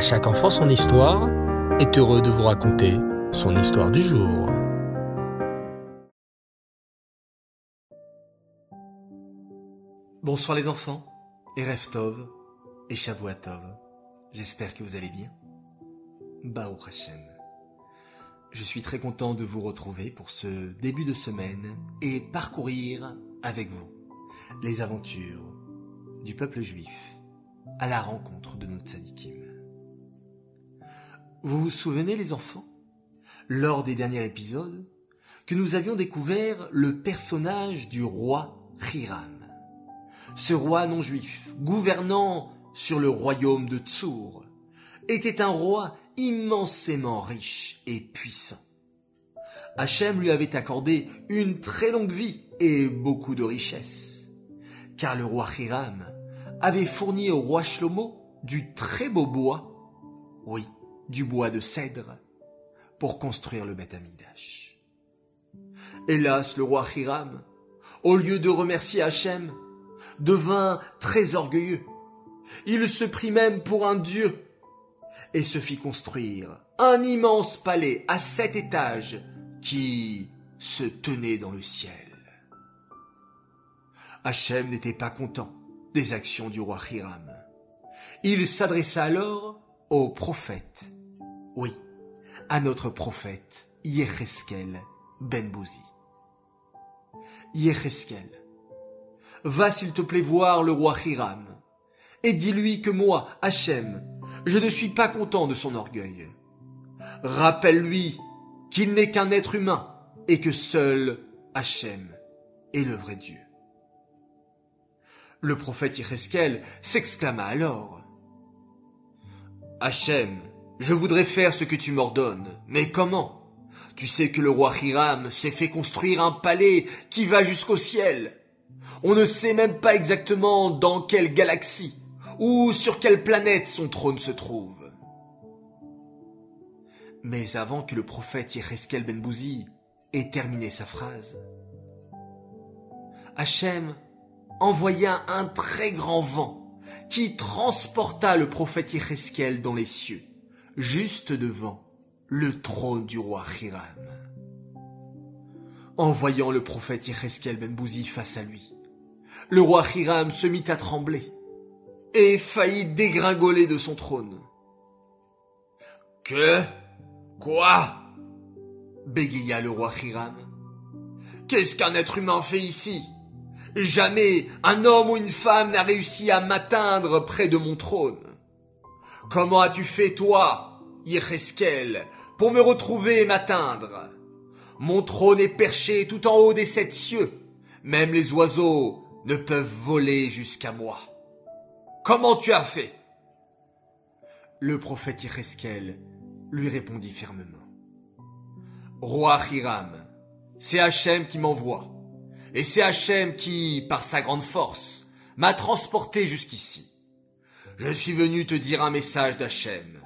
À chaque enfant son histoire est heureux de vous raconter son histoire du jour. Bonsoir les enfants, et Reftov, et Shavuatov. J'espère que vous allez bien. Bao Hashem. Je suis très content de vous retrouver pour ce début de semaine et parcourir avec vous les aventures du peuple juif à la rencontre de notre tzadikim. Vous vous souvenez les enfants, lors des derniers épisodes, que nous avions découvert le personnage du roi Hiram. Ce roi non juif, gouvernant sur le royaume de Tsour, était un roi immensément riche et puissant. Hachem lui avait accordé une très longue vie et beaucoup de richesses, car le roi Hiram avait fourni au roi Shlomo du très beau bois, oui, du bois de cèdre, pour construire le Beth. Hélas, le roi Hiram, au lieu de remercier Hachem, devint très orgueilleux. Il se prit même pour un dieu et se fit construire un immense palais à sept étages qui se tenait dans le ciel. Hachem n'était pas content des actions du roi Hiram. Il s'adressa alors au prophète, oui, à notre prophète Yecheskel ben Bouzi. Yecheskel, va s'il te plaît voir le roi Hiram, et dis-lui que moi, Hachem, je ne suis pas content de son orgueil. Rappelle-lui qu'il n'est qu'un être humain et que seul Hachem est le vrai Dieu. Le prophète Ireskel s'exclama alors. Hachem, je voudrais faire ce que tu m'ordonnes, mais comment? Tu sais que le roi Hiram s'est fait construire un palais qui va jusqu'au ciel. On ne sait même pas exactement dans quelle galaxie ou sur quelle planète son trône se trouve. Mais avant que le prophète Yereskel Ben Bouzi ait terminé sa phrase, Hachem envoya un très grand vent qui transporta le prophète Yereskel dans les cieux, juste devant le trône du roi Hiram. En voyant le prophète Yereskel Ben Bouzi face à lui, le roi Hiram se mit à trembler et faillit dégringoler de son trône. Que? Quoi? Bégaya le roi Hiram. Qu'est-ce qu'un être humain fait ici? Jamais un homme ou une femme n'a réussi à m'atteindre près de mon trône. Comment as-tu fait, toi, Yecheskel, pour me retrouver et m'atteindre? Mon trône est perché tout en haut des sept cieux. Même les oiseaux ne peuvent voler jusqu'à moi. Comment tu as fait? Le prophète Ireskel lui répondit fermement. Roi Hiram, c'est Hachem qui m'envoie, et c'est Hachem qui, par sa grande force, m'a transporté jusqu'ici. Je suis venu te dire un message d'Hachem.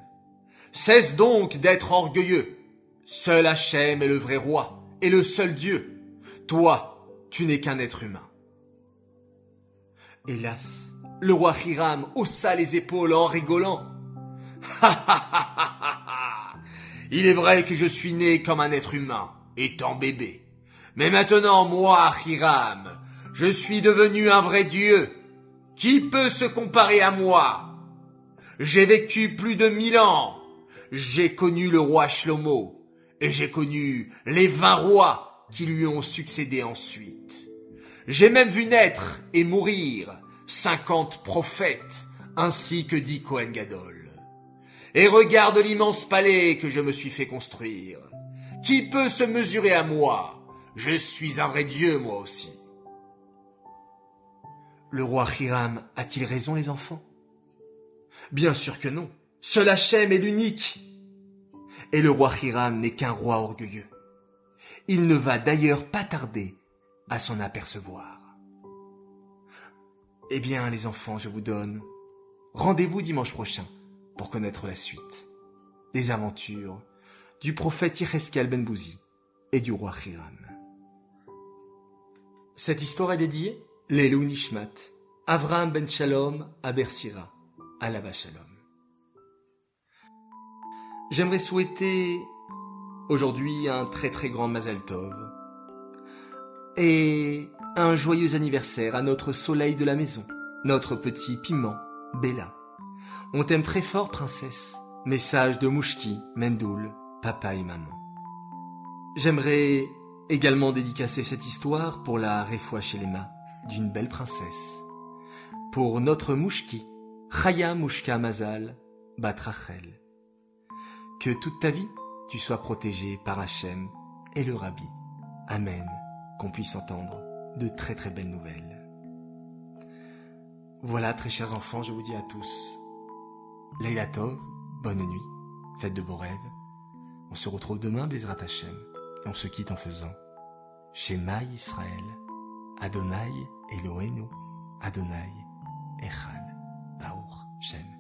Cesse donc d'être orgueilleux. Seul Hachem est le vrai roi et le seul Dieu. Toi, tu n'es qu'un être humain. Hélas, le roi Hiram haussa les épaules en rigolant. Il est vrai que je suis né comme un être humain, étant bébé. Mais maintenant, moi, Hiram, je suis devenu un vrai dieu. Qui peut se comparer à moi? J'ai vécu plus de mille ans. J'ai connu le roi Shlomo et j'ai connu les vingt rois qui lui ont succédé ensuite. J'ai même vu naître et mourir cinquante prophètes, ainsi que dit Cohen Gadol. Et regarde l'immense palais que je me suis fait construire. Qui peut se mesurer à moi? Je suis un vrai Dieu, moi aussi. Le roi Hiram a-t-il raison, les enfants? Bien sûr que non. Seul Hachem est l'unique. Et le roi Hiram n'est qu'un roi orgueilleux. Il ne va d'ailleurs pas tarder à s'en apercevoir. Eh bien, les enfants, je vous donne rendez-vous dimanche prochain pour connaître la suite des aventures du prophète Yereskel Ben Bouzi et du roi Hiram. Cette histoire est dédiée Lelou Nishmat, Avram Ben Shalom à Bersira, à Shalom. j'aimerais souhaiter aujourd'hui un très très grand Mazel Tov et un joyeux anniversaire à notre soleil de la maison, notre petit piment, Bella. On t'aime très fort, princesse. Message de Mouchki, Mendoul, papa et maman. J'aimerais également dédicacer cette histoire pour la les mains d'une belle princesse. Pour notre Mouchki, Chaya Mouchka Mazal, Batrachel. Que toute ta vie, tu sois protégé par Hachem et le Rabbi. Amen. Qu'on puisse entendre de très très belles nouvelles. Voilà, très chers enfants, je vous dis à tous, Leila Tov, bonne nuit, faites de beaux rêves. On se retrouve demain, Bezrat Hachem, et on se quitte en faisant Shema Israël, Adonai Eloheinu Adonai Echad Baruch Shem.